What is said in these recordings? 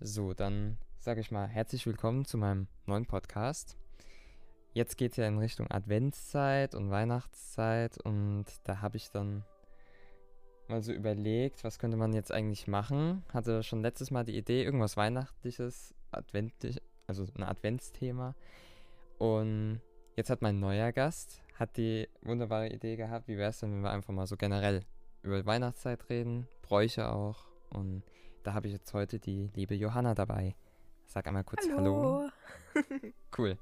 So, dann sage ich mal herzlich willkommen zu meinem neuen Podcast. Jetzt geht es ja in Richtung Adventszeit und Weihnachtszeit und da habe ich dann mal so überlegt, was könnte man jetzt eigentlich machen. Hatte schon letztes Mal die Idee, irgendwas Weihnachtliches, Adventlich, also ein Adventsthema. Und jetzt hat mein neuer Gast, hat die wunderbare Idee gehabt, wie wäre es denn, wenn wir einfach mal so generell über Weihnachtszeit reden, Bräuche auch. Und da habe ich jetzt heute die liebe Johanna dabei. Sag einmal kurz Hallo. Hallo. cool.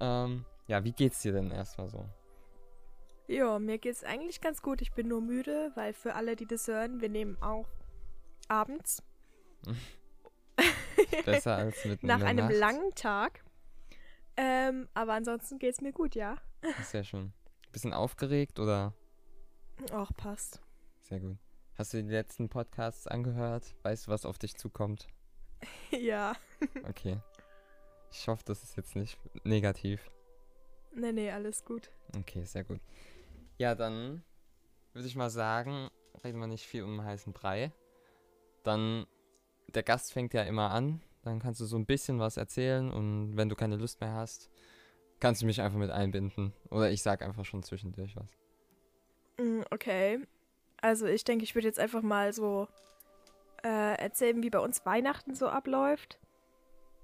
Ähm, ja, wie geht's dir denn erstmal so? Ja, mir geht's eigentlich ganz gut. Ich bin nur müde, weil für alle, die das hören, wir nehmen auch abends. Besser als mit Nach einem Nacht. langen Tag. Ähm, aber ansonsten geht's mir gut, ja. Sehr schön. Bisschen aufgeregt oder? Auch passt. Sehr gut. Hast du die letzten Podcasts angehört? Weißt du, was auf dich zukommt? ja. okay. Ich hoffe, das ist jetzt nicht negativ. Nee, nee, alles gut. Okay, sehr gut. Ja, dann würde ich mal sagen, reden wir nicht viel um heißen Brei. Dann, der Gast fängt ja immer an. Dann kannst du so ein bisschen was erzählen und wenn du keine Lust mehr hast, kannst du mich einfach mit einbinden. Oder ich sag einfach schon zwischendurch was. Mm, okay. Also ich denke, ich würde jetzt einfach mal so äh, erzählen, wie bei uns Weihnachten so abläuft.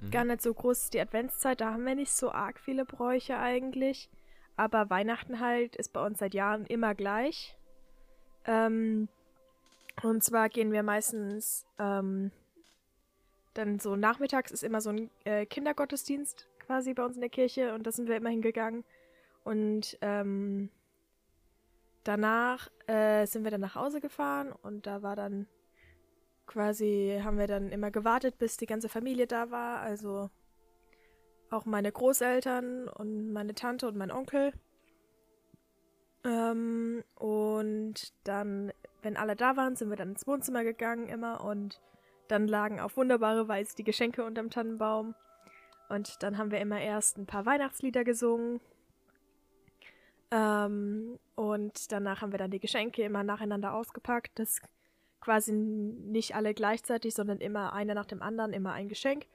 Mhm. Gar nicht so groß die Adventszeit, da haben wir nicht so arg viele Bräuche eigentlich. Aber Weihnachten halt ist bei uns seit Jahren immer gleich. Ähm, und zwar gehen wir meistens ähm, dann so nachmittags ist immer so ein äh, Kindergottesdienst quasi bei uns in der Kirche und da sind wir immer hingegangen. Und ähm, danach äh, sind wir dann nach Hause gefahren und da war dann quasi haben wir dann immer gewartet, bis die ganze Familie da war. Also auch meine Großeltern und meine Tante und mein Onkel. Ähm, und dann, wenn alle da waren, sind wir dann ins Wohnzimmer gegangen immer und dann lagen auf wunderbare Weise die Geschenke unterm Tannenbaum. Und dann haben wir immer erst ein paar Weihnachtslieder gesungen. Ähm, und danach haben wir dann die Geschenke immer nacheinander ausgepackt. Das quasi nicht alle gleichzeitig, sondern immer einer nach dem anderen, immer ein Geschenk.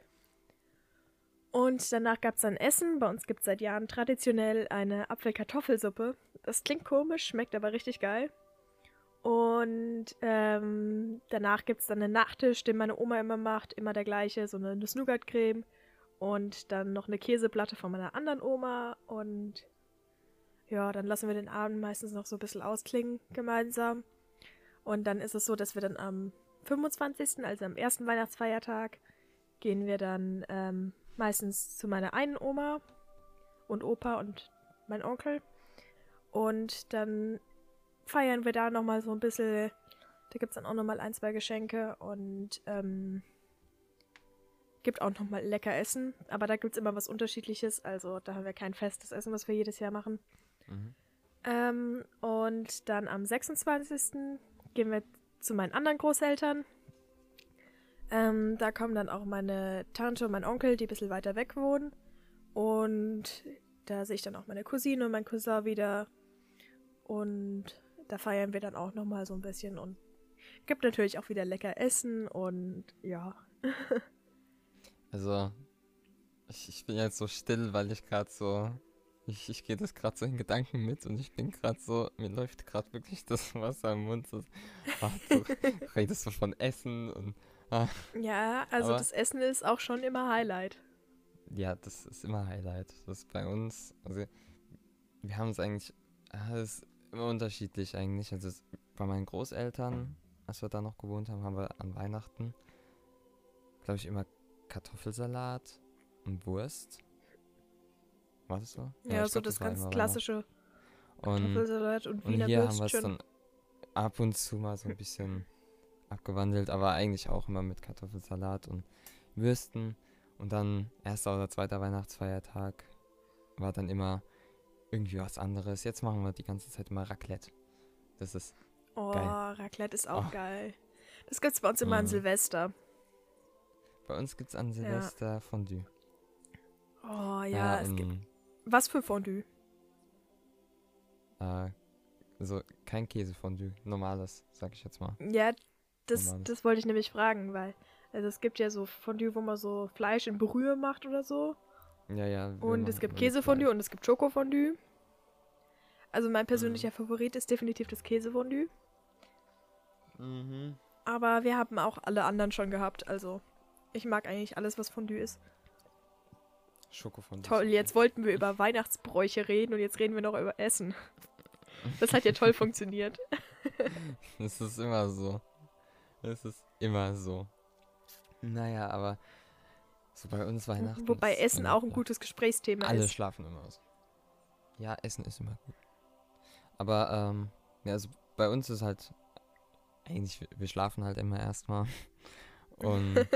Und danach gab es dann Essen. Bei uns gibt es seit Jahren traditionell eine Apfelkartoffelsuppe. Das klingt komisch, schmeckt aber richtig geil. Und ähm, danach gibt es dann einen Nachtisch, den meine Oma immer macht, immer der gleiche, so eine Nuss-Nougat-Creme. Und dann noch eine Käseplatte von meiner anderen Oma. Und ja, dann lassen wir den Abend meistens noch so ein bisschen ausklingen gemeinsam. Und dann ist es so, dass wir dann am 25., also am ersten Weihnachtsfeiertag, gehen wir dann ähm, meistens zu meiner einen Oma und Opa und mein Onkel. Und dann feiern wir da nochmal so ein bisschen. Da gibt es dann auch nochmal ein, zwei Geschenke und ähm, gibt auch nochmal lecker Essen. Aber da gibt es immer was Unterschiedliches. Also da haben wir kein festes Essen, was wir jedes Jahr machen. Mhm. Ähm, und dann am 26 gehen wir zu meinen anderen Großeltern. Ähm, da kommen dann auch meine Tante und mein Onkel, die ein bisschen weiter weg wohnen. Und da sehe ich dann auch meine Cousine und mein Cousin wieder. Und da feiern wir dann auch nochmal so ein bisschen. Und gibt natürlich auch wieder lecker Essen und ja. also, ich, ich bin jetzt so still, weil ich gerade so ich, ich gehe das gerade so in Gedanken mit und ich bin gerade so, mir läuft gerade wirklich das Wasser im Mund. Ach, du redest so von Essen und. Ah. Ja, also Aber, das Essen ist auch schon immer Highlight. Ja, das ist immer Highlight. Das ist bei uns, also wir haben es eigentlich, ah, das ist immer unterschiedlich eigentlich. Also bei meinen Großeltern, als wir da noch gewohnt haben, haben wir an Weihnachten, glaube ich, immer Kartoffelsalat und Wurst war das so? Ja, ja so glaub, das, das ganz klassische Kartoffelsalat und, und Wiener Und hier haben wir es dann ab und zu mal so ein bisschen abgewandelt, aber eigentlich auch immer mit Kartoffelsalat und Würsten. Und dann erster oder zweiter Weihnachtsfeiertag war dann immer irgendwie was anderes. Jetzt machen wir die ganze Zeit immer Raclette. Das ist Oh, geil. Raclette ist auch oh. geil. Das gibt's bei uns immer mhm. an Silvester. Bei uns gibt's an Silvester ja. Fondue. Oh ja, ja es gibt was für Fondue? Äh, also kein Käsefondue, normales, sag ich jetzt mal. Ja, das, das wollte ich nämlich fragen, weil Also es gibt ja so Fondue, wo man so Fleisch in Brühe macht oder so. Ja, ja. Und es gibt Käsefondue und es gibt Schokofondue. Also mein Mhm. persönlicher Favorit ist definitiv das Käsefondue. Mhm. Aber wir haben auch alle anderen schon gehabt. Also ich mag eigentlich alles, was Fondue ist. Schokofondue. Toll, jetzt wollten wir über Weihnachtsbräuche reden und jetzt reden wir noch über Essen. Das hat ja toll funktioniert. Es ist immer so. Es ist immer so. Naja, aber so bei uns Weihnachten. Wobei Essen auch ein gutes Gesprächsthema Alle ist. schlafen immer aus. Ja, Essen ist immer gut. Aber, ähm, ja, also bei uns ist halt, eigentlich, wir- wir schlafen halt immer erstmal. Und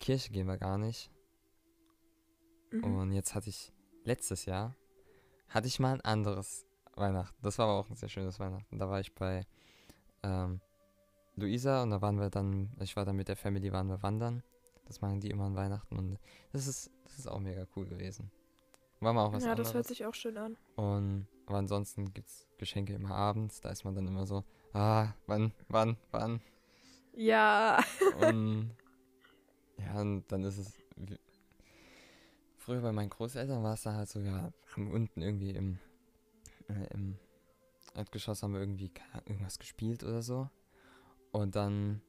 Kirche gehen wir gar nicht. Mhm. Und jetzt hatte ich, letztes Jahr, hatte ich mal ein anderes Weihnachten. Das war aber auch ein sehr schönes Weihnachten. Da war ich bei ähm, Luisa und da waren wir dann, ich war dann mit der Family, waren wir wandern. Das machen die immer an Weihnachten und das ist, das ist auch mega cool gewesen. War mal auch was ja, anderes. das hört sich auch schön an. Und aber ansonsten gibt es Geschenke immer abends. Da ist man dann immer so, ah, wann, wann, wann. Ja. Und ja, und dann ist es. Früher bei meinen Großeltern war es dann halt so, ja, haben unten irgendwie im, äh, im Erdgeschoss haben wir irgendwie irgendwas gespielt oder so. Und dann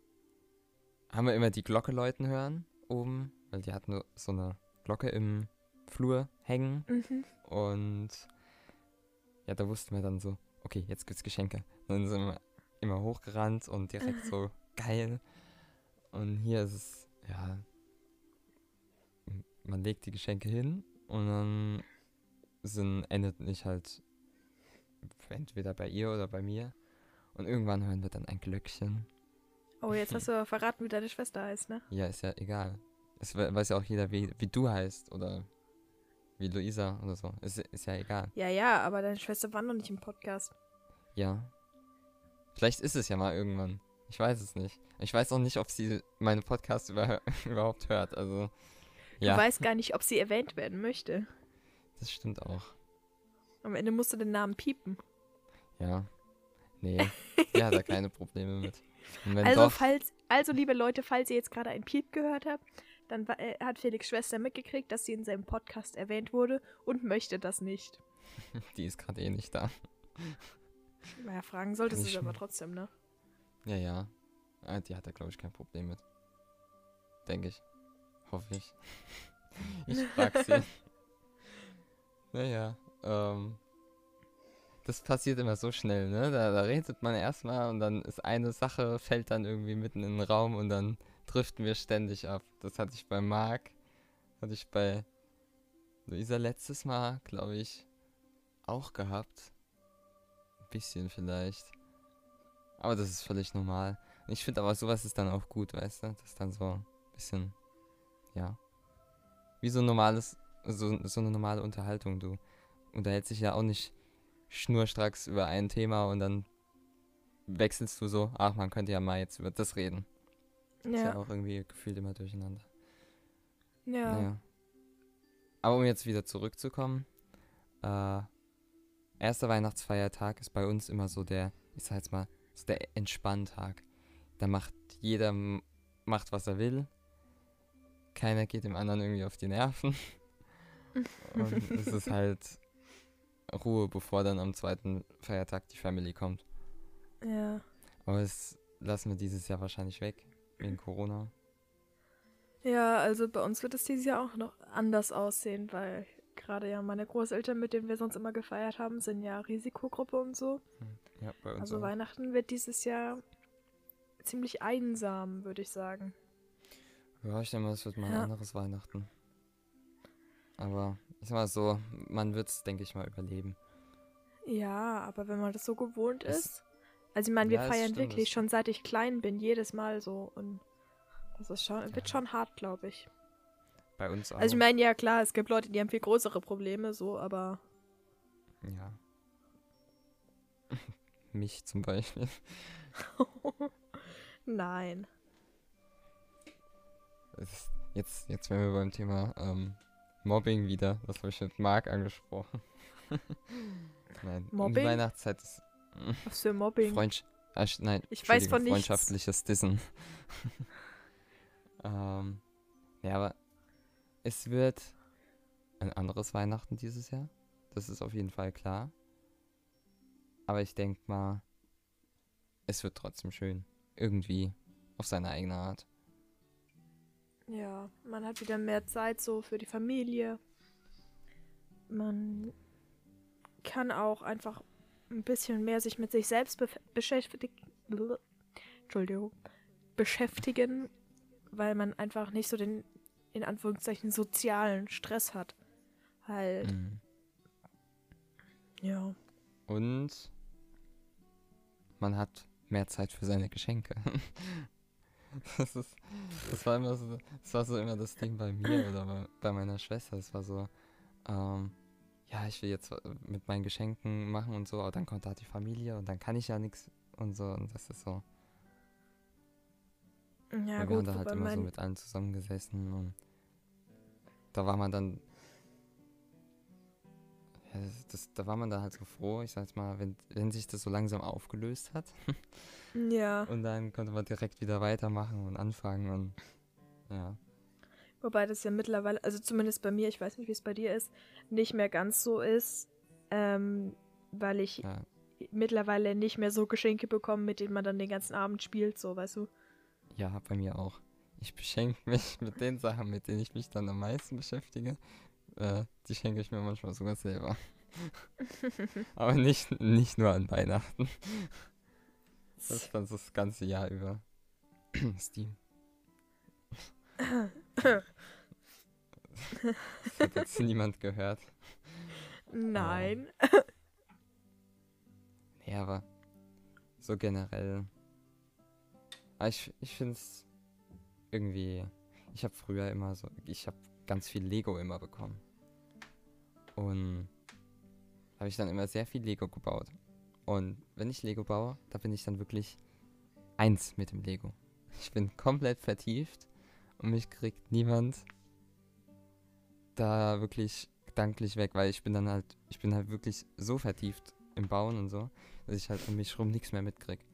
haben wir immer die Glocke läuten hören oben, weil die hatten so eine Glocke im Flur hängen. Mhm. Und ja, da wussten wir dann so, okay, jetzt gibt's Geschenke. Dann sind wir immer hochgerannt und direkt so geil. Und hier ist es, ja, man legt die Geschenke hin und dann sind, endet nicht halt entweder bei ihr oder bei mir. Und irgendwann hören wir dann ein Glöckchen. Oh, jetzt hast du verraten, wie deine Schwester heißt, ne? Ja, ist ja egal. Es we- weiß ja auch jeder, wie, wie du heißt oder wie Luisa oder so. Ist, ist ja egal. Ja, ja, aber deine Schwester war noch nicht im Podcast. Ja. Vielleicht ist es ja mal irgendwann. Ich weiß es nicht. Ich weiß auch nicht, ob sie meine Podcasts über, überhaupt hört. Also, Du ja, weißt gar nicht, ob sie erwähnt werden möchte. das stimmt auch. Am Ende musst du den Namen piepen. Ja. Nee, sie hat da keine Probleme mit. Also, doch, falls, also, liebe Leute, falls ihr jetzt gerade ein Piep gehört habt, dann äh, hat Felix Schwester mitgekriegt, dass sie in seinem Podcast erwähnt wurde und möchte das nicht. die ist gerade eh nicht da. Naja, fragen solltest du es aber trotzdem, ne? Ja, ja. Ah, Die hat da, glaube ich, kein Problem mit. Denke ich. Hoffe ich. Ich frag sie. naja, ähm. Das passiert immer so schnell, ne? Da, da redet man erstmal und dann ist eine Sache, fällt dann irgendwie mitten in den Raum und dann driften wir ständig ab. Das hatte ich bei Marc, hatte ich bei Luisa letztes Mal, glaube ich, auch gehabt. Ein bisschen vielleicht. Aber das ist völlig normal. Ich finde aber sowas ist dann auch gut, weißt du? Das ist dann so ein bisschen, ja. Wie so ein normales, so, so eine normale Unterhaltung. Du unterhältst dich ja auch nicht schnurstracks über ein Thema und dann wechselst du so, ach, man könnte ja mal jetzt über das reden. Ist ja Ja. auch irgendwie gefühlt immer durcheinander. Ja. Naja. Aber um jetzt wieder zurückzukommen, äh, erster Weihnachtsfeiertag ist bei uns immer so der, ich sag jetzt mal, so der Entspanntag. Da macht jeder macht, was er will. Keiner geht dem anderen irgendwie auf die Nerven. Und es ist halt Ruhe, bevor dann am zweiten Feiertag die Family kommt. Ja. Aber das lassen wir dieses Jahr wahrscheinlich weg, wegen Corona. Ja, also bei uns wird es dieses Jahr auch noch anders aussehen, weil gerade ja meine Großeltern, mit denen wir sonst immer gefeiert haben, sind ja Risikogruppe und so. Ja, bei uns Also auch. Weihnachten wird dieses Jahr ziemlich einsam, würde ich sagen. Ja, ich denke mal, es wird mal ein Ja. anderes Weihnachten. Aber ich sag mal so, man wird es, denke ich mal, überleben. Ja, aber wenn man das so gewohnt Es- ist. Also ich meine, wir Ja, feiern stimmt, wirklich schon seit ich klein bin, jedes Mal so. Und das ist schon, wird Ja. schon hart, glaube ich. Bei uns auch. Also ich meine, ja klar, es gibt Leute, die haben viel größere Probleme, so, aber ja. Mich zum Beispiel. nein. Ist jetzt, jetzt wären wir beim Thema ähm, Mobbing wieder. Das habe ich mit Marc angesprochen. nein, um die Mobbing? Weihnachtszeit ist Was für Mobbing. Freundsch äh, sch- nein, Ich weiß von nichts. freundschaftliches Dissen. Ähm, ja, aber es wird ein anderes Weihnachten dieses Jahr. Das ist auf jeden Fall klar. Aber ich denke mal, es wird trotzdem schön. Irgendwie. Auf seine eigene Art. Ja, man hat wieder mehr Zeit so für die Familie. Man kann auch einfach ein bisschen mehr sich mit sich selbst beschäftigen. Entschuldigung. Beschäftigen, weil man einfach nicht so den, in Anführungszeichen, sozialen Stress hat. Halt. Mhm. Ja. Und man hat mehr Zeit für seine Geschenke. Das, ist, das, war immer so, das war so immer das Ding bei mir oder bei, bei meiner Schwester. Es war so, ähm, ja, ich will jetzt mit meinen Geschenken machen und so, aber dann kommt da die Familie und dann kann ich ja nichts und so und das ist so. Ja, Weil gut, wir haben da halt immer so mit allen zusammengesessen und da war man dann das, das, da war man dann halt so froh, ich sag jetzt mal, wenn, wenn sich das so langsam aufgelöst hat. ja. Und dann konnte man direkt wieder weitermachen und anfangen und ja. Wobei das ja mittlerweile, also zumindest bei mir, ich weiß nicht, wie es bei dir ist, nicht mehr ganz so ist, ähm, weil ich ja. mittlerweile nicht mehr so Geschenke bekomme, mit denen man dann den ganzen Abend spielt, so, weißt du? Ja, bei mir auch. Ich beschenke mich mit den Sachen, mit denen ich mich dann am meisten beschäftige. Äh, die schenke ich mir manchmal sogar selber. Aber nicht, nicht nur an Weihnachten. Das ist dann das ganze Jahr über. Steam. Das hat jetzt niemand gehört. Nein. nee, aber so generell. Aber ich, ich finde es irgendwie. Ich habe früher immer so. Ich habe ganz viel Lego immer bekommen. Und habe ich dann immer sehr viel Lego gebaut. Und wenn ich Lego baue, da bin ich dann wirklich eins mit dem Lego. Ich bin komplett vertieft und mich kriegt niemand da wirklich gedanklich weg, weil ich bin dann halt, ich bin halt wirklich so vertieft im Bauen und so, dass ich halt um mich rum nichts mehr mitkrieg.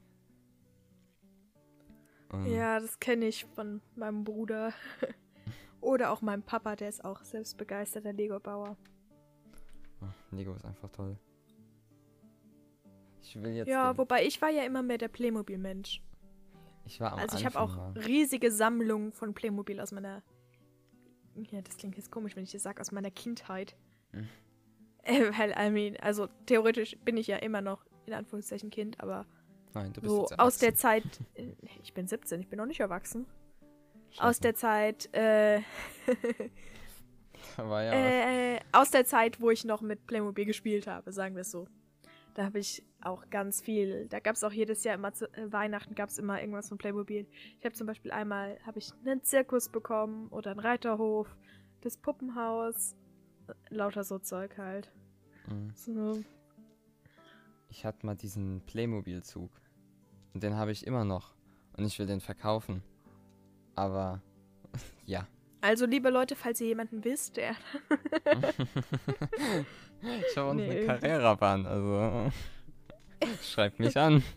Und ja, das kenne ich von meinem Bruder. Oder auch meinem Papa, der ist auch selbst begeisterter Lego-Bauer. Lego ist einfach toll. Ich will jetzt. Ja, wobei ich war ja immer mehr der Playmobil-Mensch. Ich war am Also ich habe auch mal. riesige Sammlungen von Playmobil aus meiner. Ja, das klingt jetzt komisch, wenn ich das sage, aus meiner Kindheit. Hm. Äh, weil, I mean, also theoretisch bin ich ja immer noch in Anführungszeichen Kind, aber Nein, du bist so aus der Zeit. Äh, ich bin 17, ich bin noch nicht erwachsen. Scheiße. Aus der Zeit, äh, war ja äh, aus der Zeit, wo ich noch mit Playmobil gespielt habe, sagen wir es so. Da habe ich auch ganz viel. Da gab es auch jedes Jahr immer zu äh, Weihnachten gab es immer irgendwas von Playmobil. Ich habe zum Beispiel einmal habe ich einen Zirkus bekommen oder einen Reiterhof, das Puppenhaus, äh, lauter so Zeug halt. Mhm. So. Ich hatte mal diesen Playmobil-Zug und den habe ich immer noch und ich will den verkaufen. Aber ja. Also, liebe Leute, falls ihr jemanden wisst, der. ich habe uns nee. eine Carrera-Bahn, also. Schreibt mich an.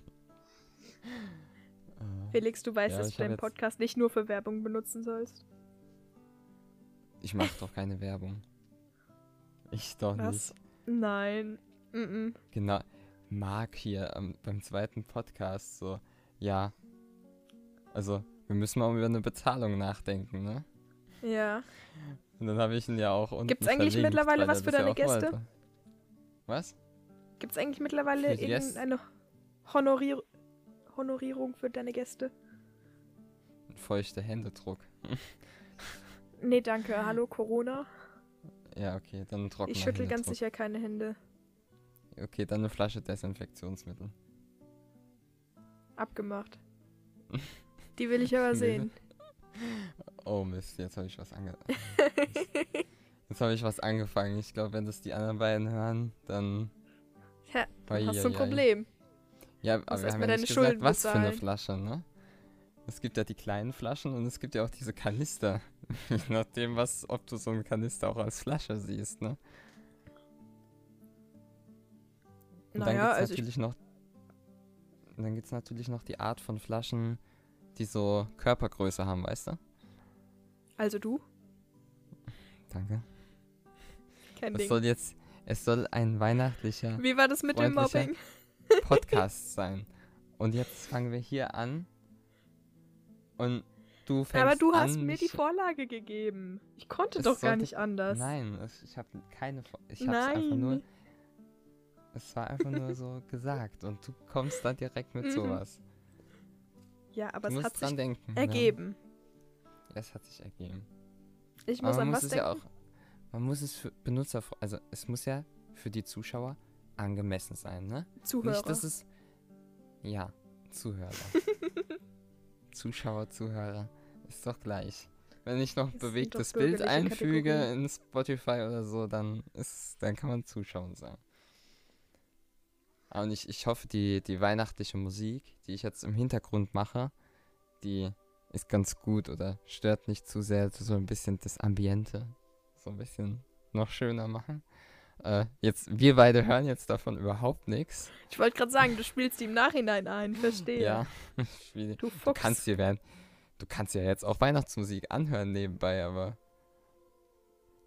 Felix, du weißt, ja, dass du deinen Podcast nicht nur für Werbung benutzen sollst. Ich mache doch keine Werbung. Ich doch Was? nicht. Nein. Mm -mm. Genau. Marc hier ähm, beim zweiten Podcast so. Ja. Also, wir müssen mal über eine Bezahlung nachdenken, ne? Ja. Und dann habe ich ihn ja auch unten Gibt's eigentlich verlinkt, mittlerweile was für deine ja Gäste? Was? Gibt's eigentlich mittlerweile irgendeine Honorier Honorierung für deine Gäste? Ein feuchter Händedruck. nee, danke. Hallo, Corona? Ja, okay, dann trocken. Ich schüttel ganz sicher keine Hände. Okay, dann eine Flasche Desinfektionsmittel. Abgemacht. Die will ich aber sehen. Oh Mist, jetzt habe ich was ange Jetzt habe ich was angefangen. Ich glaube, wenn das die anderen beiden hören, dann. Ja, dann hast du ein Problem. Ja, aber wir haben ja nicht gesagt, was bezahlen. für eine Flasche, ne? Es gibt ja die kleinen Flaschen und es gibt ja auch diese Kanister. Je nachdem, was, ob du so einen Kanister auch als Flasche siehst, ne? Und naja, dann also natürlich noch. Dann gibt es natürlich noch die Art von Flaschen, die so Körpergröße haben, weißt du? Also du? Danke. Kein Es Ding. soll jetzt, es soll ein weihnachtlicher Wie war das mit dem Mobbing? Podcast sein. Und jetzt fangen wir hier an. Und du fängst Aber du an, hast mir die Vorlage gegeben. Ich konnte doch gar nicht anders. Nein, ich habe keine. Vor- Ich habe es einfach nur. Es war einfach nur so gesagt und du kommst dann direkt mit Mhm. sowas. Ja, aber du es hat sich denken. ergeben. Ja. Es hat sich ergeben. Ich Aber muss man an muss was es denken? ja auch. Man muss es für Benutzer, also es muss ja für die Zuschauer angemessen sein, ne? Zuhörer. Nicht, dass es. Ja, Zuhörer. Zuschauer, Zuhörer. Ist doch gleich. Wenn ich noch sind bewegtes Bild einfüge Kategorien. in Spotify oder so, dann ist, dann kann man zuschauen sagen. Und ich, ich hoffe, die, die weihnachtliche Musik, die ich jetzt im Hintergrund mache, die ist ganz gut oder stört nicht zu sehr, so ein bisschen das Ambiente so ein bisschen noch schöner machen. Äh, jetzt, wir beide hören jetzt davon überhaupt nichts. Ich wollte gerade sagen, du spielst die im Nachhinein ein. Verstehe. Ja. Du Du Fuchs. kannst dir werden. Du kannst ja jetzt auch Weihnachtsmusik anhören nebenbei, aber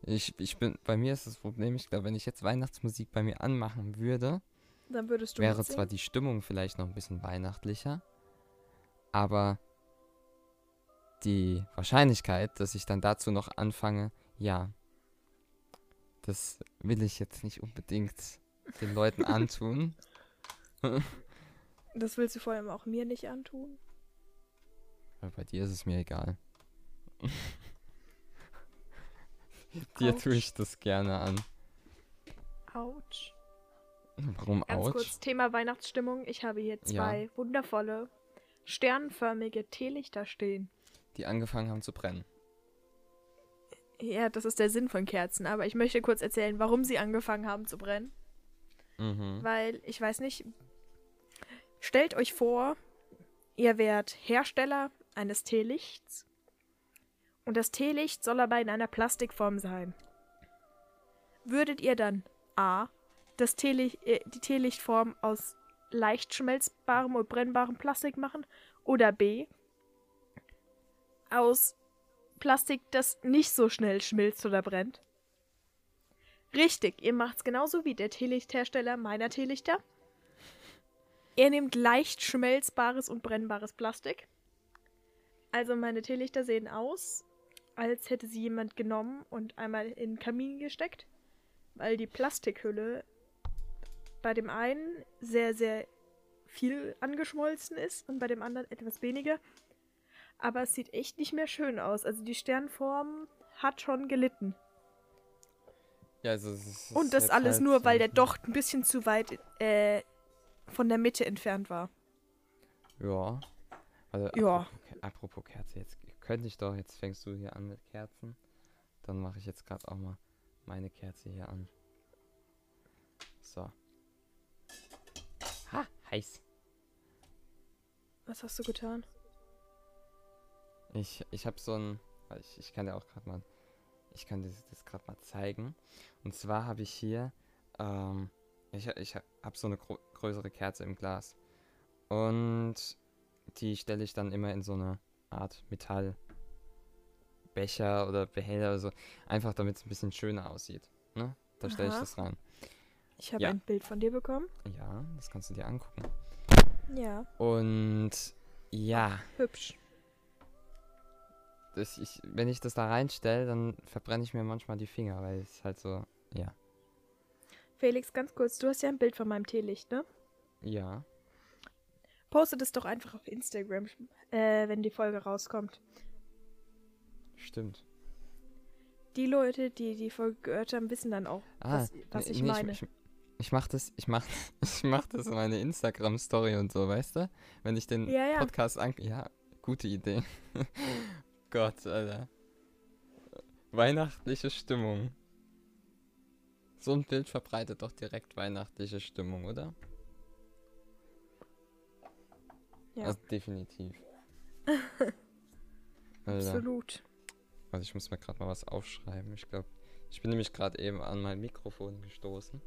ich, ich bin, bei mir ist das Problem, ich glaube, wenn ich jetzt Weihnachtsmusik bei mir anmachen würde, Dann würdest du wäre zwar die Stimmung vielleicht noch ein bisschen weihnachtlicher, aber die Wahrscheinlichkeit, dass ich dann dazu noch anfange, ja, das will ich jetzt nicht unbedingt den Leuten antun. Das willst du vor allem auch mir nicht antun. Aber bei dir ist es mir egal. Dir tue ich das gerne an. Autsch. Warum Ganz Autsch? kurz, Thema Weihnachtsstimmung. Ich habe hier Ja. zwei wundervolle, sternförmige Teelichter stehen. Die angefangen haben zu brennen. Ja, das ist der Sinn von Kerzen. Aber ich möchte kurz erzählen, warum sie angefangen haben zu brennen. Mhm. Weil, ich weiß nicht, stellt euch vor, ihr wärt Hersteller eines Teelichts. Und das Teelicht soll aber in einer Plastikform sein. Würdet ihr dann A. Das Teelicht, äh, die Teelichtform aus leicht schmelzbarem und brennbarem Plastik machen? Oder B. Aus Plastik, das nicht so schnell schmilzt oder brennt? Richtig, ihr macht's genauso wie der Teelichthersteller meiner Teelichter. Er nimmt leicht schmelzbares und brennbares Plastik. Also meine Teelichter sehen aus, als hätte sie jemand genommen und einmal in den Kamin gesteckt, weil die Plastikhülle bei dem einen sehr, sehr viel angeschmolzen ist und bei dem anderen etwas weniger. Aber es sieht echt nicht mehr schön aus. Also die Sternform hat schon gelitten. Ja, also es ist, es Und das jetzt alles halt nur, weil der Docht ein bisschen zu weit äh, von der Mitte entfernt war. Ja. Also, Ja. Apropos, apropos Kerze, jetzt könnte ich doch, jetzt fängst du hier an mit Kerzen. Dann mache ich jetzt gerade auch mal meine Kerze hier an. So. Heiß. Was hast du getan? Ich, ich habe so ein, ich, ich kann dir auch gerade mal, ich kann dir das gerade mal zeigen. Und zwar habe ich hier, ähm, ich, ich habe so eine größere Kerze im Glas. Und die stelle ich dann immer in so eine Art Metallbecher oder Behälter oder so. Einfach damit es ein bisschen schöner aussieht. Ne? Da stelle ich das rein. Ich habe Ja. ein Bild von dir bekommen. Ja, das kannst du dir angucken. Ja, Und ja, hübsch. das ich, wenn ich das da reinstelle, dann verbrenne ich mir manchmal die Finger, weil es halt so, ja. Felix, ganz kurz, du hast ja ein Bild von meinem Teelicht, ne? Ja. Postet es doch einfach auf Instagram, äh, wenn die Folge rauskommt. Stimmt. Die Leute, die die Folge gehört haben, wissen dann auch, Ah, was, was ich nee, meine. Ich, ich, ich mach das, ich mach, ich mach das in meine Instagram-Story und so, weißt du? Wenn ich den Ja, ja. Podcast an. Ja, gute Idee. Gott, Alter. Weihnachtliche Stimmung. So ein Bild verbreitet doch direkt weihnachtliche Stimmung, oder? Ja. Also definitiv. Absolut. Also ich muss mir gerade mal was aufschreiben. Ich glaube, ich bin nämlich gerade eben an mein Mikrofon gestoßen.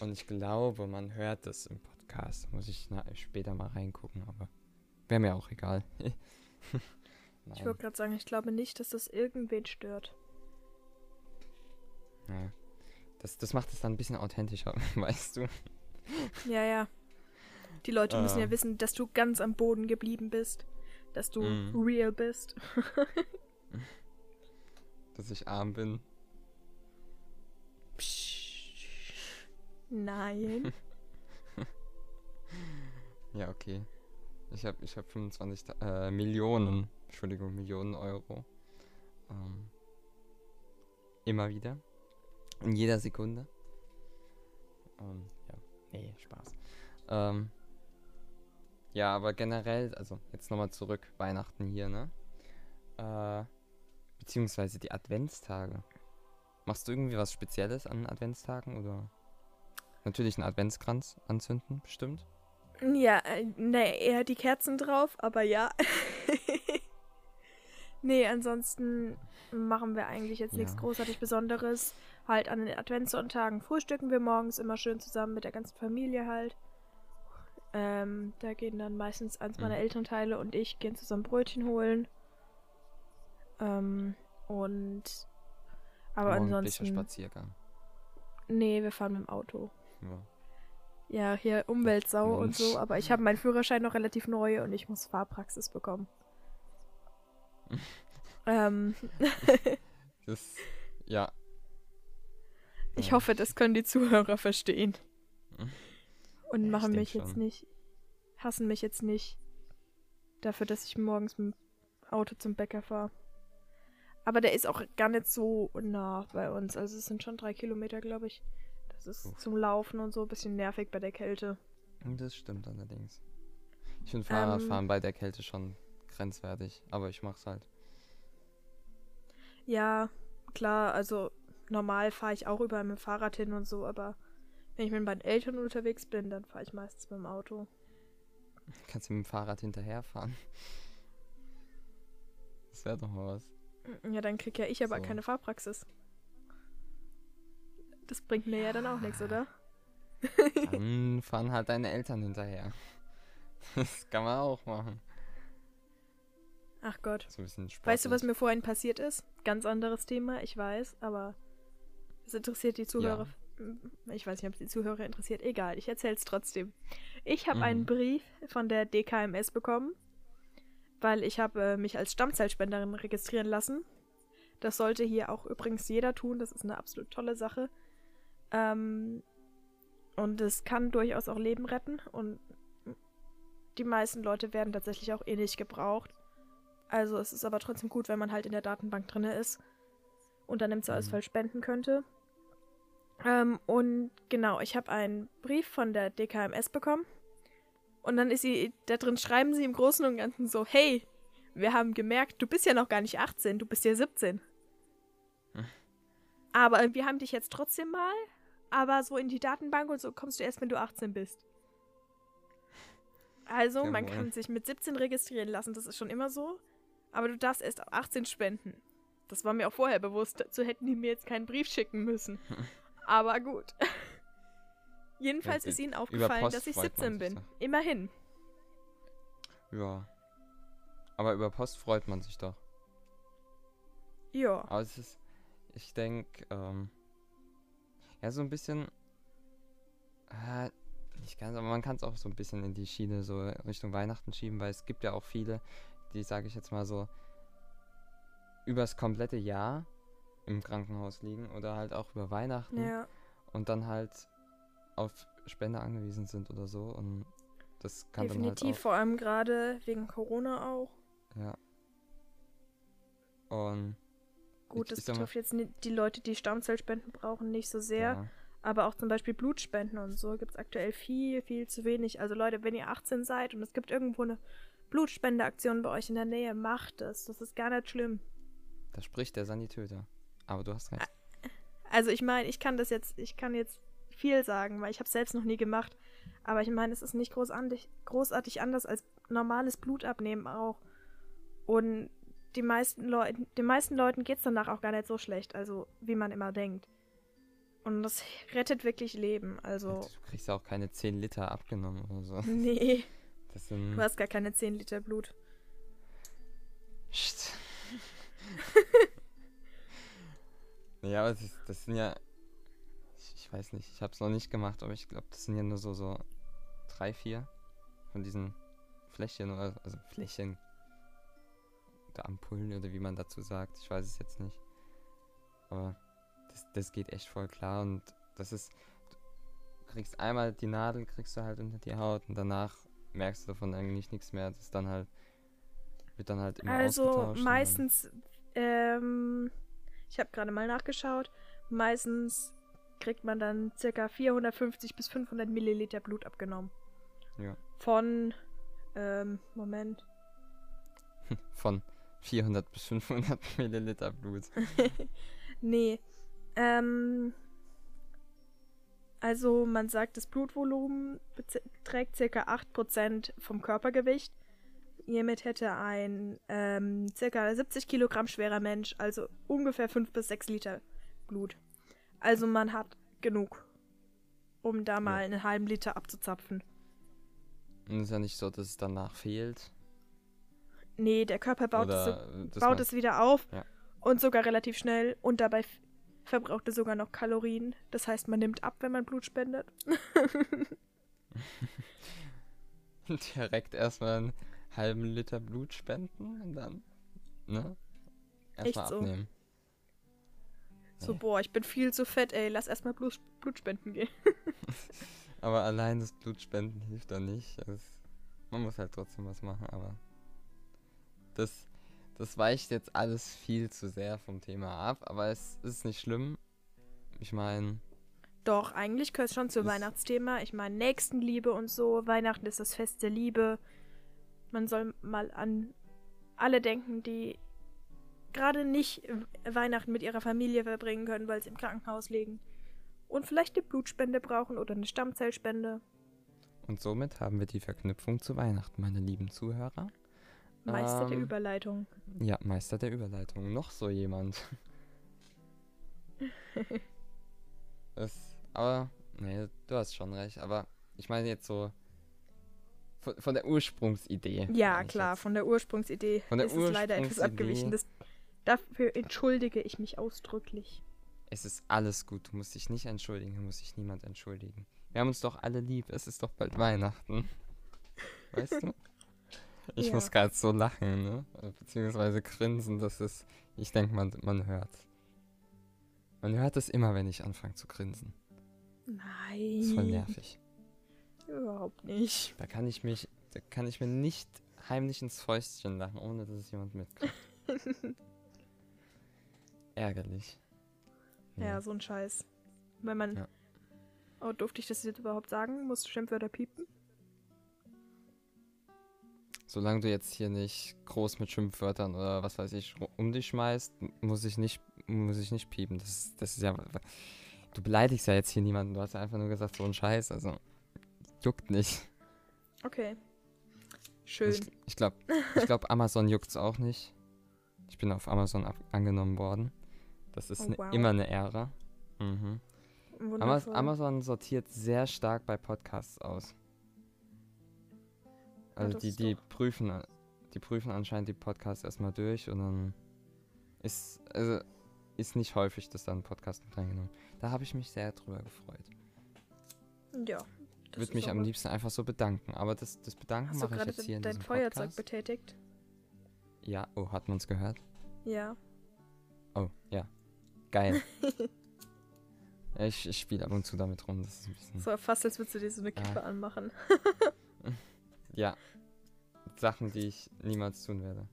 Und ich glaube, man hört das im Podcast. Muss ich später mal reingucken, aber wäre mir auch egal. Ich wollte gerade sagen, ich glaube nicht, dass das irgendwen stört. Ja. Das, das macht es dann ein bisschen authentischer, weißt du? Ja, ja. Die Leute Äh. müssen ja wissen, dass du ganz am Boden geblieben bist. Dass du Mhm. real bist. Dass ich arm bin. Nein. Ja, okay. Ich habe ich hab 25 Ta- äh, Millionen, Entschuldigung, Millionen Euro. Ähm, immer wieder. In jeder Sekunde. Ähm, ja, nee, Spaß. Ähm, ja, aber generell, also jetzt nochmal zurück, Weihnachten hier, ne? Äh, beziehungsweise die Adventstage. Machst du irgendwie was Spezielles an Adventstagen oder? Natürlich einen Adventskranz anzünden, bestimmt. Ja, nee, eher die Kerzen drauf, aber ja. nee, ansonsten machen wir eigentlich jetzt nichts Ja. großartig Besonderes. Halt an den Adventssonntagen frühstücken wir morgens immer schön zusammen mit der ganzen Familie halt. Ähm, da gehen dann meistens eins meiner Mhm. Elternteile und ich gehen zusammen Brötchen holen. Ähm, und aber ansonsten. Spaziergang. Nee, wir fahren mit dem Auto. Ja. Ja, hier Umweltsau und Mensch. so, aber ich habe meinen Führerschein noch relativ neu und ich muss Fahrpraxis bekommen. ähm, Das, ja. ich hoffe, das können die Zuhörer verstehen. Und Ja, machen mich jetzt schon. nicht, hassen mich jetzt nicht dafür, dass ich morgens mit dem Auto zum Bäcker fahre. Aber der ist auch gar nicht so nah bei uns. Also es sind schon drei Kilometer, glaube ich. Das ist Uff. zum Laufen und so ein bisschen nervig bei der Kälte. Das stimmt allerdings. Ich finde Fahrradfahren Ähm. bei der Kälte schon grenzwertig, aber ich mach's halt. Ja, klar, also normal fahre ich auch überall mit dem Fahrrad hin und so, aber wenn ich mit meinen Eltern unterwegs bin, dann fahre ich meistens mit dem Auto. Kannst du mit dem Fahrrad hinterherfahren? Das wäre doch mal was. Ja, dann krieg ja ich aber So. keine Fahrpraxis. Das bringt mir ja dann auch nichts, oder? Dann fahren halt deine Eltern hinterher. Das kann man auch machen. Ach Gott. So. Weißt du, was mir vorhin passiert ist? Ganz anderes Thema, ich weiß, aber es interessiert die Zuhörer. Ich weiß nicht, ob es die Zuhörer interessiert. Egal, ich erzähl's trotzdem. Ich habe Mhm. einen Brief von der DKMS bekommen, weil ich habe äh, mich als Stammzellspenderin registrieren lassen. Das sollte hier auch übrigens jeder tun. Das ist eine absolut tolle Sache. Ähm, und es kann durchaus auch Leben retten. Und die meisten Leute werden tatsächlich auch eh nicht gebraucht. Also es ist aber trotzdem gut, wenn man halt in der Datenbank drin ist und dann im Zweifelsfall spenden könnte. Ähm, und genau, ich habe einen Brief von der DKMS bekommen. Und dann ist sie, da drin schreiben sie im Großen und Ganzen so, hey, wir haben gemerkt, du bist ja noch gar nicht 18, du bist ja 17. Hm. Aber wir haben dich jetzt trotzdem mal, aber so in die Datenbank und so kommst du erst, wenn du 18 bist. Also, man Jawohl. kann sich mit 17 registrieren lassen, das ist schon immer so. Aber du darfst erst ab 18 spenden. Das war mir auch vorher bewusst, dazu hätten die mir jetzt keinen Brief schicken müssen. Aber gut. Jedenfalls Ja, ist ihnen aufgefallen, dass ich freut man 17 sich bin. doch. Immerhin. Ja. Aber über Post freut man sich doch. Ja. Aber es ist, ich denke, ähm, ja, so ein bisschen, äh, nicht ganz, aber man kann es auch so ein bisschen in die Schiene so Richtung Weihnachten schieben, weil es gibt ja auch viele, die, sage ich jetzt mal so, übers komplette Jahr im Krankenhaus liegen oder halt auch über Weihnachten Ja. und dann halt auf Spende angewiesen sind oder so und das kann Definitiv, dann halt vor allem gerade wegen Corona auch. auch, ja. Und Gut, das ich betrifft jetzt die Leute, die Stammzellspenden brauchen, nicht so sehr. ja, Aber auch zum Beispiel Blutspenden und so gibt es aktuell viel, viel zu wenig. Also Leute, wenn ihr 18 seid und es gibt irgendwo eine Blutspendeaktion bei euch in der Nähe, macht es. Das ist gar nicht schlimm. da spricht der Sanitöter. Aber du hast recht. Also ich meine, ich kann das jetzt, ich kann jetzt viel sagen, weil ich habe selbst noch nie gemacht. Aber ich meine, es ist nicht großartig, großartig anders als normales Blutabnehmen auch. Und die meisten Leuten, den meisten Leuten geht es danach auch gar nicht so schlecht, also wie man immer denkt. Und das rettet wirklich Leben. Also, Du kriegst ja auch keine 10 Liter abgenommen oder so. nee, Das sind, du hast gar keine 10 Liter Blut. Psst. ja, aber das, das sind ja. Ich, ich weiß nicht, ich habe es noch nicht gemacht, aber ich glaube, das sind ja nur so, so drei, vier von diesen Fläschchen oder also Fläschchen oder Ampullen oder wie man dazu sagt. Ich weiß es jetzt nicht. Aber das, das geht echt voll klar und das ist. Du kriegst einmal die Nadel, kriegst du halt unter die Haut und danach merkst du davon eigentlich nichts mehr. Das ist dann halt. Wird dann halt immer Also meistens, ähm, ich habe gerade mal nachgeschaut, meistens kriegt man dann circa 450 bis 500 Milliliter Blut abgenommen. Ja. Von, ähm, Moment. Von 400 bis 500 Milliliter Blut. Nee, ähm, also man sagt, das Blutvolumen beträgt circa 8% vom Körpergewicht. Hiermit hätte ein ähm, circa 70 Kilogramm schwerer Mensch also ungefähr 5 bis 6 Liter Blut. Also man hat genug, um da mal einen halben Liter abzuzapfen. Und es ist ja nicht so, dass es danach fehlt. Nee, der Körper baut, es, so, baut es wieder auf Ja. und sogar relativ schnell und dabei verbraucht es sogar noch Kalorien. Das heißt, man nimmt ab, wenn man Blut spendet. direkt erstmal einen halben Liter Blut spenden und dann, ne? Erstmal Echt so. abnehmen. So, Nee. boah, ich bin viel zu fett, ey, lass erstmal Blut, Blut spenden gehen. Aber allein das Blutspenden hilft da nicht. Es, man muss halt trotzdem was machen, aber das, das weicht jetzt alles viel zu sehr vom Thema ab, aber es ist nicht schlimm. Ich meine, Doch, eigentlich gehört es schon zum Weihnachtsthema. Ich meine, Nächstenliebe und so. Weihnachten ist das Fest der Liebe. Man soll mal an alle denken, die gerade nicht Weihnachten mit ihrer Familie verbringen können, weil sie im Krankenhaus liegen. Und vielleicht eine Blutspende brauchen oder eine Stammzellspende. und somit haben wir die Verknüpfung zu Weihnachten, meine lieben Zuhörer. Meister der Ähm, Überleitung. Ja, Meister der Überleitung. Noch so jemand. das, aber, nee, du hast schon recht. Aber ich meine jetzt so von, von der Ursprungsidee. Ja, klar, jetzt. von der Ursprungsidee Von der ist es leider etwas Ursprungsidee. abgewichen. Das, dafür entschuldige ich mich ausdrücklich. Es ist alles gut. Du musst dich nicht entschuldigen. Du musst dich niemand entschuldigen. Wir haben uns doch alle lieb. Es ist doch bald Weihnachten. Weißt du? Ich Ja. muss gerade so lachen, ne? Beziehungsweise grinsen. Das ist, ich denke, man, man hört. Man hört es immer, wenn ich anfange zu grinsen. Nein. Das ist voll nervig. Überhaupt nicht. Da kann ich mich, da kann ich mir nicht heimlich ins Fäustchen lachen, ohne dass es jemand mitkriegt. Ärgerlich. Ja, so ein Scheiß. Wenn man. Ja. Oh, durfte ich das jetzt überhaupt sagen? Musst du Schimpfwörter piepen? Solange du jetzt hier nicht groß mit Schimpfwörtern oder was weiß ich um dich schmeißt, muss ich nicht, muss ich nicht piepen. Das, das ist ja. Du beleidigst ja jetzt hier niemanden. Du hast ja einfach nur gesagt, so ein Scheiß. Also, juckt nicht. Okay. Schön. Ich, ich glaube, ich glaub, Amazon juckt's auch nicht. Ich bin auf Amazon ab angenommen worden. Das ist Oh, ne, wow. immer eine Ehre. Mhm. Amazon sortiert sehr stark bei Podcasts aus. Also das die, die doch- prüfen, die prüfen anscheinend die Podcasts erstmal durch und dann ist, also ist nicht häufig, dass da ein Podcast mit reingenommen. Da habe ich mich sehr drüber gefreut. Ja. das Würde mich am liebsten einfach so bedanken. Aber das, das Bedanken Hast du mache ich jetzt hier in dein diesem Feuerzeug Podcast. betätigt? Ja, oh, hat man es gehört? Ja. Oh, ja. Geil. Ja, ich ich spiele ab und zu damit rum. Das ist ein bisschen. So fast, als würdest du dir so eine Kippe Ah. anmachen. Ja. Sachen, die ich niemals tun werde.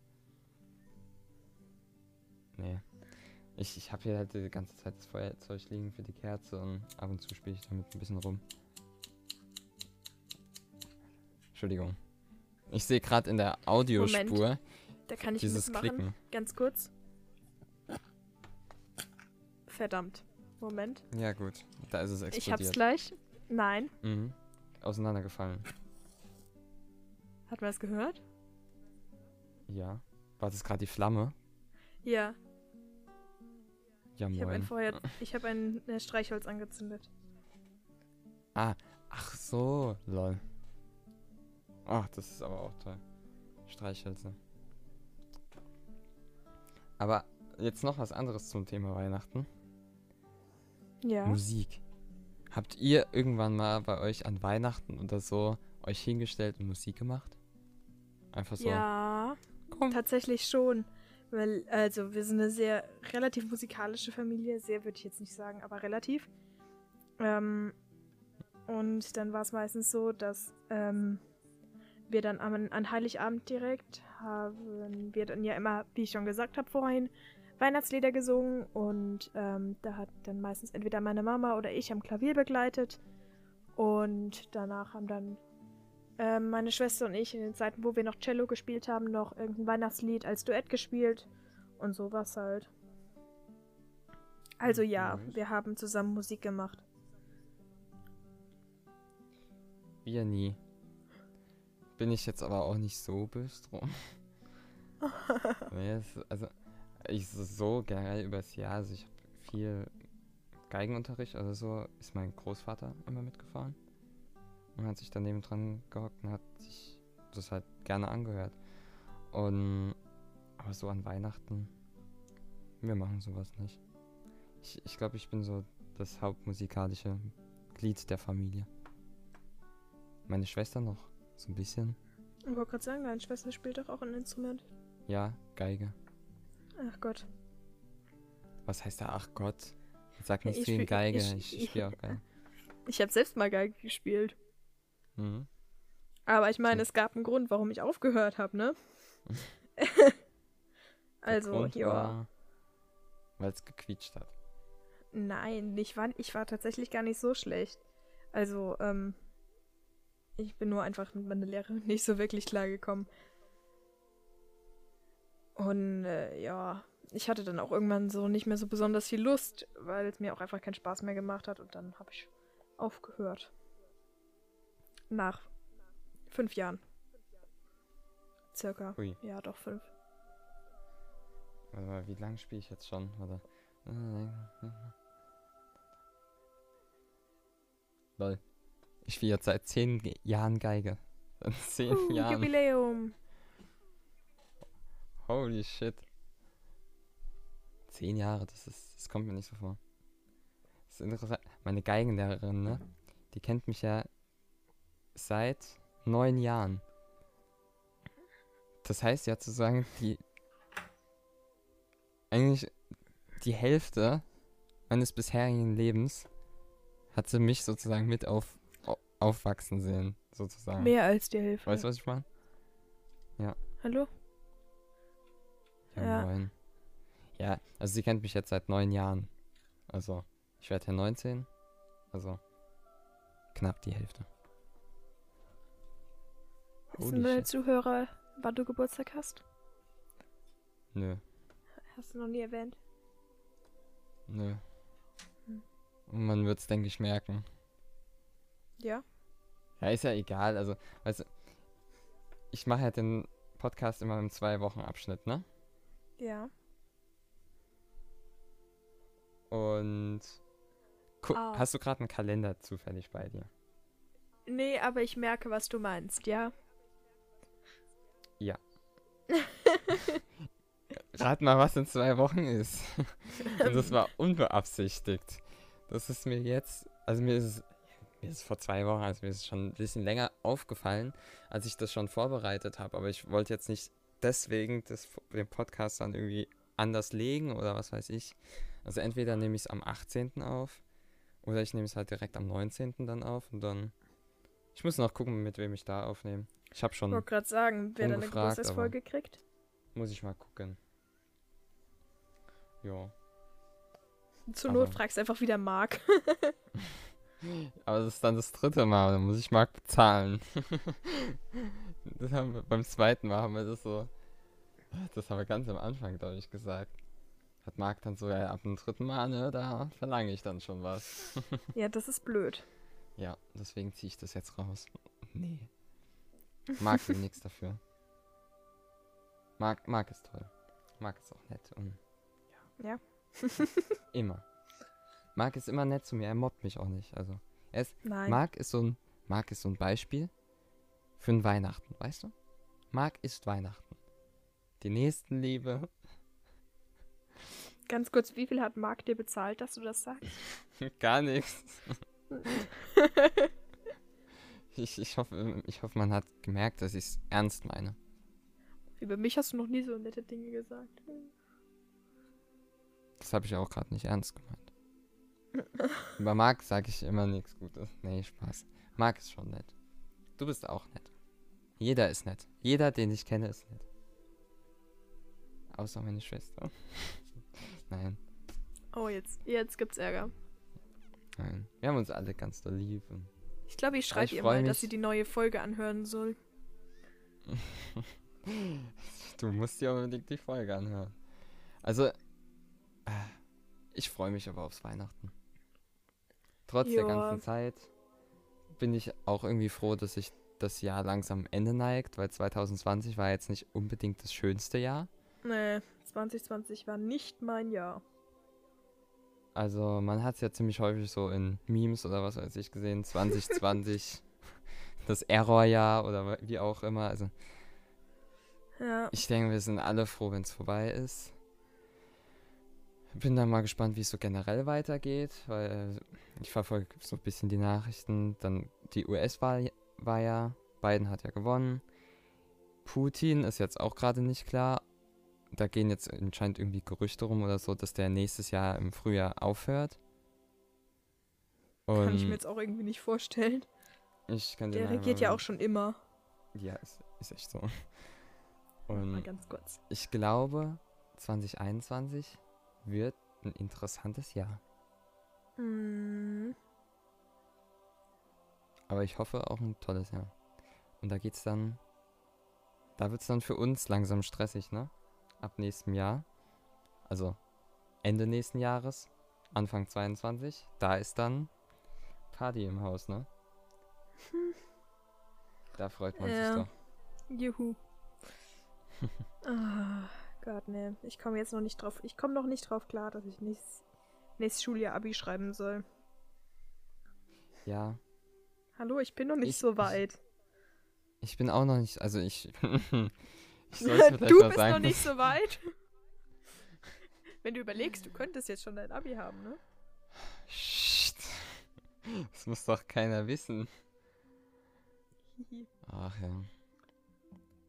Nee. Ich, ich habe hier halt die ganze Zeit das Feuerzeug liegen für die Kerze und ab und zu spiele ich damit ein bisschen rum. Entschuldigung. Ich sehe gerade in der Audiospur Da kann ich dieses mitmachen. Klicken. Ganz kurz. Verdammt. Moment. Ja gut, da ist es Ich hab's explodiert. gleich. Nein. Mhm. Auseinandergefallen. Hat man das gehört? Ja. War das gerade die Flamme? Ja. Ja, Ich habe ein moin. Feuer. Ich habe ein äh, Streichholz angezündet. Ah, ach so, lol. Ach, das ist aber auch toll. Streichhölzer. Aber jetzt noch was anderes zum Thema Weihnachten. Ja. Musik. Habt ihr irgendwann mal bei euch an Weihnachten oder so euch hingestellt und Musik gemacht? Einfach so. Ja, Komm. tatsächlich schon. Weil, also, wir sind eine sehr relativ musikalische Familie. Sehr würde ich jetzt nicht sagen, aber relativ. Ähm, und dann war es meistens so, dass ähm, wir dann an, an Heiligabend direkt haben wir dann ja immer, wie ich schon gesagt habe vorhin, Weihnachtslieder gesungen und ähm, da hat dann meistens entweder meine Mama oder ich am Klavier begleitet und danach haben dann ähm, meine Schwester und ich in den Zeiten, wo wir noch Cello gespielt haben, noch irgendein Weihnachtslied als Duett gespielt und sowas halt. Also ja, Nice. wir haben zusammen Musik gemacht. Wir nie. Bin ich jetzt aber auch nicht so böse drum. nee, also, ich so- so generell übers Jahr, also ich habe viel Geigenunterricht, also so ist mein Großvater immer mitgefahren. Und hat sich daneben dran gehockt und hat sich das halt gerne angehört. Und, aber so an Weihnachten, wir machen sowas nicht. Ich, ich glaube, ich bin so das hauptmusikalische Glied der Familie. Meine Schwester noch so ein bisschen. Ich wollte gerade sagen, deine Schwester spielt doch auch ein Instrument. Ja, Geige. Ach Gott. Was heißt da? Ach Gott. Sag Ja, nicht ich zu ihm Geige. ich- Ich, ich spiele auch Geige. Ich habe selbst mal Geige gespielt. Mhm. Aber ich meine, es gab einen Grund, warum ich aufgehört habe, ne? Also, ja. Weil es gequietscht hat. Nein, ich war, ich war tatsächlich gar nicht so schlecht. Also, ähm, ich bin nur einfach mit meiner Lehrerin nicht so wirklich klargekommen. Und äh, ja, ich hatte dann auch irgendwann so nicht mehr so besonders viel Lust, weil es mir auch einfach keinen Spaß mehr gemacht hat und dann habe ich aufgehört. Nach fünf Jahren. Circa. Ui. Ja, doch fünf. Warte mal, wie lange spiele ich jetzt schon? Warte. Lol. Ich spiele jetzt seit zehn Ge Jahren Geige. Seit zehn Uh, Jahren. Jubiläum. Holy shit. Zehn Jahre, das ist, das kommt mir nicht so vor. Das ist interessant. Meine Geigenlehrerin, ne? Die kennt mich ja seit neun Jahren. Das heißt ja zu sagen, die eigentlich die Hälfte meines bisherigen Lebens hat sie mich sozusagen mit auf, au- aufwachsen sehen, sozusagen. Mehr als die Hälfte. Weißt du, was ich meine? Hallo? Ja, Ja. neun. Ja, also sie kennt mich jetzt seit neun Jahren. Also, ich werde ja 19. Also, knapp die Hälfte. Wissen deine. Zuhörer, wann du Geburtstag hast? Nö, Hast du noch nie erwähnt? nö. Hm. Und man wird es, denke ich, merken. Ja. Ja, ist ja egal. Also, weißt du, ich mache ja den Podcast immer im Zwei-Wochen-Abschnitt, ne? Ja. Und Ah. hast du gerade einen Kalender zufällig bei dir? Nee, aber ich merke, was du meinst, ja? Rat mal, was in zwei Wochen ist. Und das war unbeabsichtigt. Das ist mir jetzt, also mir ist es, mir ist es vor zwei Wochen, also mir ist es schon ein bisschen länger aufgefallen, als ich das schon vorbereitet habe. Aber ich wollte jetzt nicht deswegen das, den Podcast dann irgendwie anders legen oder was weiß ich. Also entweder nehme ich es am 18. auf oder ich nehme es halt direkt am 19. dann auf und dann. Ich muss noch gucken, mit wem ich da aufnehme. Ich habe Ich schon, wollte gerade sagen, wer deine ungefragt, Geburtstagsfolge kriegt. muss ich mal gucken. Ja. Zur aber- Not fragst du einfach wieder Marc. Aber das ist dann das dritte Mal, dann muss ich Marc bezahlen. das haben wir, beim zweiten Mal haben wir das so. Das haben wir ganz am Anfang, glaube ich, gesagt. Hat Marc dann so, ja, ab dem dritten Mal, ne, da verlange ich dann schon was. ja, das ist blöd. Ja, deswegen ziehe ich das jetzt raus. Nee. Marc will nichts dafür. Marc, Marc ist toll. Marc ist auch nett und Ja. immer. Marc ist immer nett zu mir, er mobbt mich auch nicht. Also, er ist Nein. Marc ist so ein, Marc ist so ein Beispiel für ein Weihnachten, weißt du? Marc ist Weihnachten. Die Nächstenliebe, Ganz kurz, wie viel hat Marc dir bezahlt, dass du das sagst? Gar nichts. ich, ich, hoffe, ich hoffe, man hat gemerkt, dass ich es ernst meine. Über mich hast du noch nie so nette Dinge gesagt. Das habe ich auch gerade nicht ernst gemeint. Über Marc sage ich immer nichts Gutes. Nee, Spaß. Marc ist schon nett. Du bist auch nett. Jeder ist nett. Jeder, den ich kenne, ist nett. Außer meine Schwester. Nein. Oh, jetzt, jetzt gibt's Ärger. Nein. Wir haben uns alle ganz doll lieb. Ich glaube, ich schreibe ihr mal, mich. dass sie die neue Folge anhören soll. du musst dir unbedingt die Folge anhören. Also, äh, ich freue mich aber aufs Weihnachten. Trotz der Ja. ganzen Zeit bin ich auch irgendwie froh, dass sich das Jahr langsam am Ende neigt, weil 2020 war jetzt nicht unbedingt das schönste Jahr. Nee, 2020 war nicht mein Jahr. Also man hat es ja ziemlich häufig so in Memes oder was weiß ich gesehen, 2020, das Errorjahr oder wie auch immer. Also Ja, ich denke, wir sind alle froh, wenn es vorbei ist. Bin dann mal gespannt, wie es so generell weitergeht, weil äh, ich verfolge so ein bisschen die Nachrichten. Dann die US-Wahl war ja, Biden hat ja gewonnen. Putin ist jetzt auch gerade nicht klar. Da gehen jetzt anscheinend irgendwie Gerüchte rum oder so, dass der nächstes Jahr im Frühjahr aufhört. kann ich Und mir jetzt auch irgendwie nicht vorstellen. ich kann Der mal- regiert ja auch schon immer. Ja, ist, ist echt so. Mal Und ganz kurz. ich glaube, 2021 wird ein interessantes Jahr. Hm, Aber ich hoffe auch ein tolles Jahr. Und da geht's dann. Da wird's dann für uns langsam stressig, ne? Ab nächstem Jahr. Also Ende nächsten Jahres. Anfang 22. Da ist dann Party im Haus, ne? Da freut man Ja. sich doch. juhu. ah, Gott, ne. Ich komme jetzt noch nicht drauf. Ich komme noch nicht drauf klar, dass ich nächstes, nächstes Schuljahr Abi schreiben soll. Ja, Hallo, ich bin noch nicht Ich- so ich- weit. ich bin auch noch nicht. Also ich. du bist noch nicht so weit. Wenn du überlegst, du könntest jetzt schon dein Abi haben, ne? Psst. Das muss doch keiner wissen. Ach ja.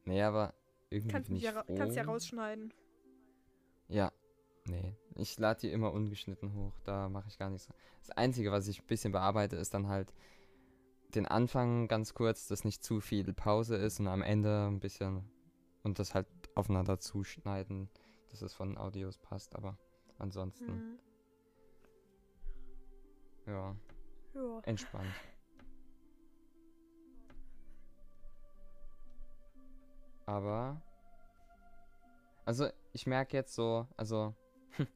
Nee, aber irgendwie Kannst, bin ich ja, froh. kannst ja rausschneiden. Ja. Nee. Ich lade die immer ungeschnitten hoch. Da mache ich gar nichts. Das Einzige, was ich ein bisschen bearbeite, ist dann halt den Anfang ganz kurz, dass nicht zu viel Pause ist und am Ende ein bisschen und das halt aufeinander zuschneiden, dass es von Audios passt, aber ansonsten, Hm. ja, Ja. entspannt. Aber, also ich merke jetzt so, also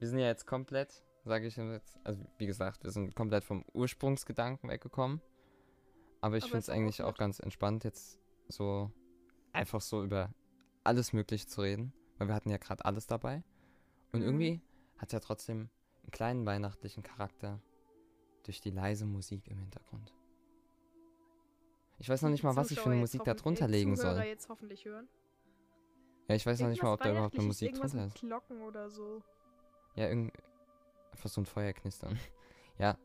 wir sind ja jetzt komplett, sage ich jetzt, also wie gesagt, wir sind komplett vom Ursprungsgedanken weggekommen. Aber ich finde es eigentlich auch ganz entspannt, jetzt so einfach so über alles Mögliche zu reden, weil wir hatten ja gerade alles dabei. Und Mhm. irgendwie hat es ja trotzdem einen kleinen weihnachtlichen Charakter durch die leise Musik im Hintergrund. Ich weiß noch nicht mal, was ich für eine Musik da drunter legen soll. jetzt hoffentlich hören. Ja, ich weiß noch nicht mal, ob da überhaupt eine Musik drunter ist. Glocken oder so. Ja, irgend einfach so ein Feuerknistern. Ja,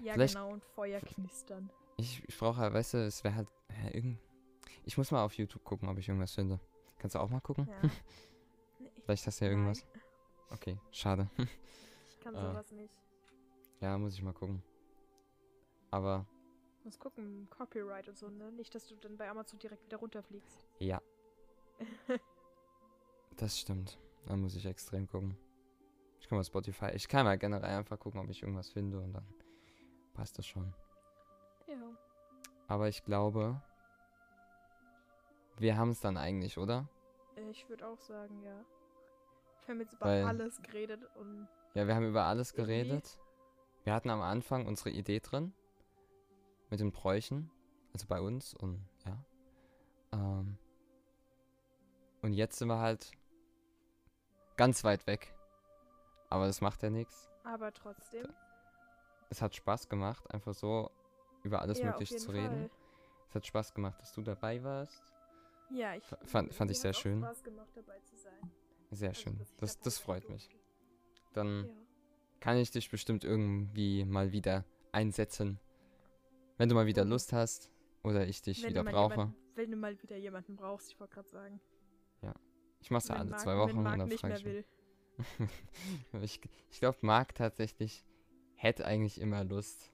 Ja, Vielleicht- genau, und Feuer knistern. ich, ich brauche halt, weißt du, es wäre halt ja, irgend Ich muss mal auf YouTube gucken, ob ich irgendwas finde. Kannst du auch mal gucken? Ja. Vielleicht hast du ja Nein. irgendwas. Okay, schade. ich kann Ah. sowas nicht. ja, muss ich mal gucken. Aber Muss gucken, Copyright und so, ne? Nicht, dass du dann bei Amazon direkt wieder runterfliegst. ja, das stimmt. Da muss ich extrem gucken. Ich kann mal Spotify. Ich kann mal generell einfach gucken, ob ich irgendwas finde und dann passt das schon. Ja. Aber ich glaube, wir haben es dann eigentlich, oder? Ich würde auch sagen, ja. Wir haben jetzt über Weil- alles geredet und Ja, wir haben über alles geredet. Wir hatten am Anfang unsere Idee drin. Mit den Bräuchen. Also bei uns und ja. Ähm, und jetzt sind wir halt ganz weit weg. Aber das macht ja nichts. aber trotzdem. Es hat Spaß gemacht, einfach so über alles ja, Mögliche zu reden. Fall. Es hat Spaß gemacht, dass du dabei warst. Ja, ich fand- fand ich sehr schön. Spaß gemacht dabei zu sein. Sehr Also, schön. ich Das, das freut mich. dann Ja. kann ich dich bestimmt irgendwie mal wieder einsetzen. Wenn du mal wieder Mhm. Lust hast oder ich dich Wenn wieder brauche. Jemanden, wenn du mal wieder jemanden brauchst, ich wollte gerade sagen. Ich mach's ja alle Marc- zwei Wochen und dann frage ich will. Ich, ich glaube, Marc tatsächlich hätte eigentlich immer Lust.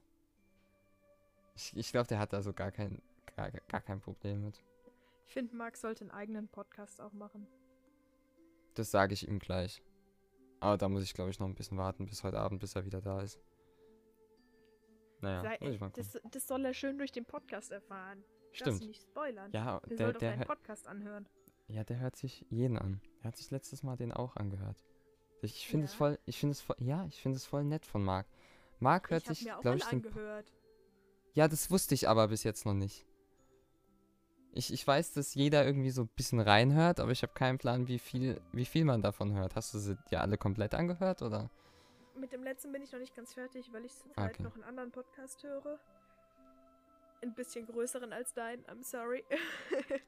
Ich, ich glaube, der hat da so gar kein, gar, gar kein Problem mit. Ich finde, Marc sollte einen eigenen Podcast auch machen. Das sage ich ihm gleich. Aber da muss ich, glaube ich, noch ein bisschen warten bis heute Abend, bis er wieder da ist. Naja, Sei, muss ich mal gucken. das, das soll er schön durch den Podcast erfahren. Stimmt. nicht spoilern. Ja, Der, der, soll doch der, Podcast anhören. ja, der hört sich jeden an. Er hat sich letztes Mal den auch angehört. Ich, finde es Ja? voll, ich finde es voll, ja, ich finde es voll nett von Marc. Marc hört ich sich, glaube ich, den angehört. Ja, das wusste ich aber bis jetzt noch nicht. Ich, ich weiß, dass jeder irgendwie so ein bisschen reinhört, aber ich habe keinen Plan, wie viel, wie viel man davon hört. Hast du sie dir alle komplett angehört, oder? Mit dem letzten bin ich noch nicht ganz fertig, weil ich zurzeit Okay. noch einen anderen Podcast höre. Ein bisschen größeren als dein, I'm sorry.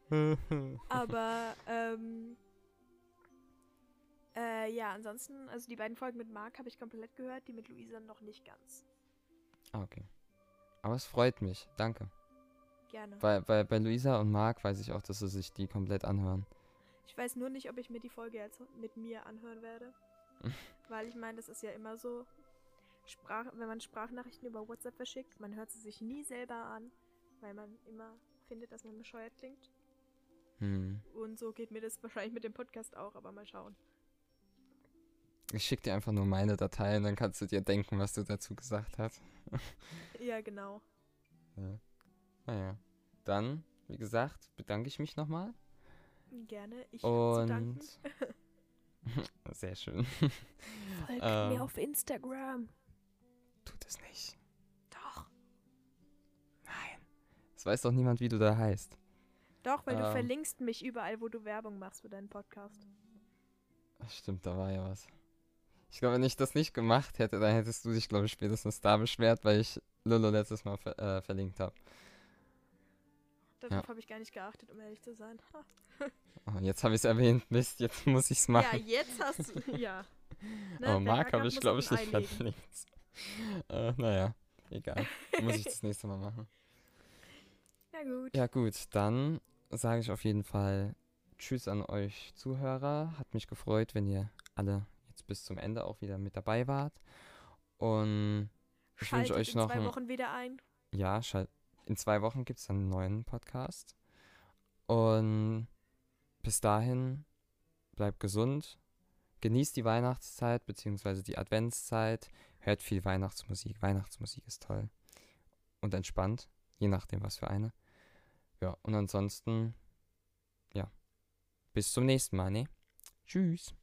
Aber, ähm. Äh, ja, ansonsten, also die beiden Folgen mit Marc habe ich komplett gehört, die mit Luisa noch nicht ganz. ah, okay. Aber es freut mich, danke. Gerne. Bei, bei, bei Luisa und Marc weiß ich auch, dass sie sich die komplett anhören. Ich weiß nur nicht, ob ich mir die Folge jetzt mit mir anhören werde. Weil ich meine, das ist ja immer so, Sprach, wenn man Sprachnachrichten über WhatsApp verschickt, man hört sie sich nie selber an, weil man immer findet, dass man bescheuert klingt. Hm. Und so geht mir das wahrscheinlich mit dem Podcast auch, aber mal schauen. Ich schicke dir einfach nur meine Datei und dann kannst du dir denken, was du dazu gesagt hast. Ja, genau. Ja. Naja. Dann, wie gesagt, bedanke ich mich nochmal. Gerne. Ich. Und. Sehr schön. Folgt ähm, mir auf Instagram. Tut es nicht. Doch. Nein. Es weiß doch niemand, wie du da heißt. Doch, weil du Ähm. verlinkst mich überall, wo du Werbung machst für deinen Podcast. Stimmt, da war ja was. Ich glaube, wenn ich das nicht gemacht hätte, dann hättest du dich, glaube ich, spätestens da beschwert, weil ich Lolo letztes Mal ver äh, verlinkt habe. Darauf habe ich gar nicht geachtet, um ehrlich zu sein. Oh, jetzt habe ich es erwähnt. Mist, jetzt muss ich es Ja, machen. jetzt hast du. Ja. Ne, Aber Marc habe ich, glaube ich, nicht verlinkt. äh, naja, egal. Muss ich das nächste Mal machen. Ja, gut. Ja, gut, dann sage ich auf jeden Fall Tschüss an euch Zuhörer. Hat mich gefreut, wenn ihr alle jetzt bis zum Ende auch wieder mit dabei wart. Und ich Schaltet wünsche euch in noch zwei ein, Wochen wieder ein. Ja, schalt, in zwei Wochen gibt es einen neuen Podcast. Und bis dahin, bleibt gesund, genießt die Weihnachtszeit bzw. die Adventszeit, hört viel Weihnachtsmusik. Weihnachtsmusik ist toll und entspannt, je nachdem, was für eine. Ja, und ansonsten, ja, bis zum nächsten Mal, ne? Tschüss.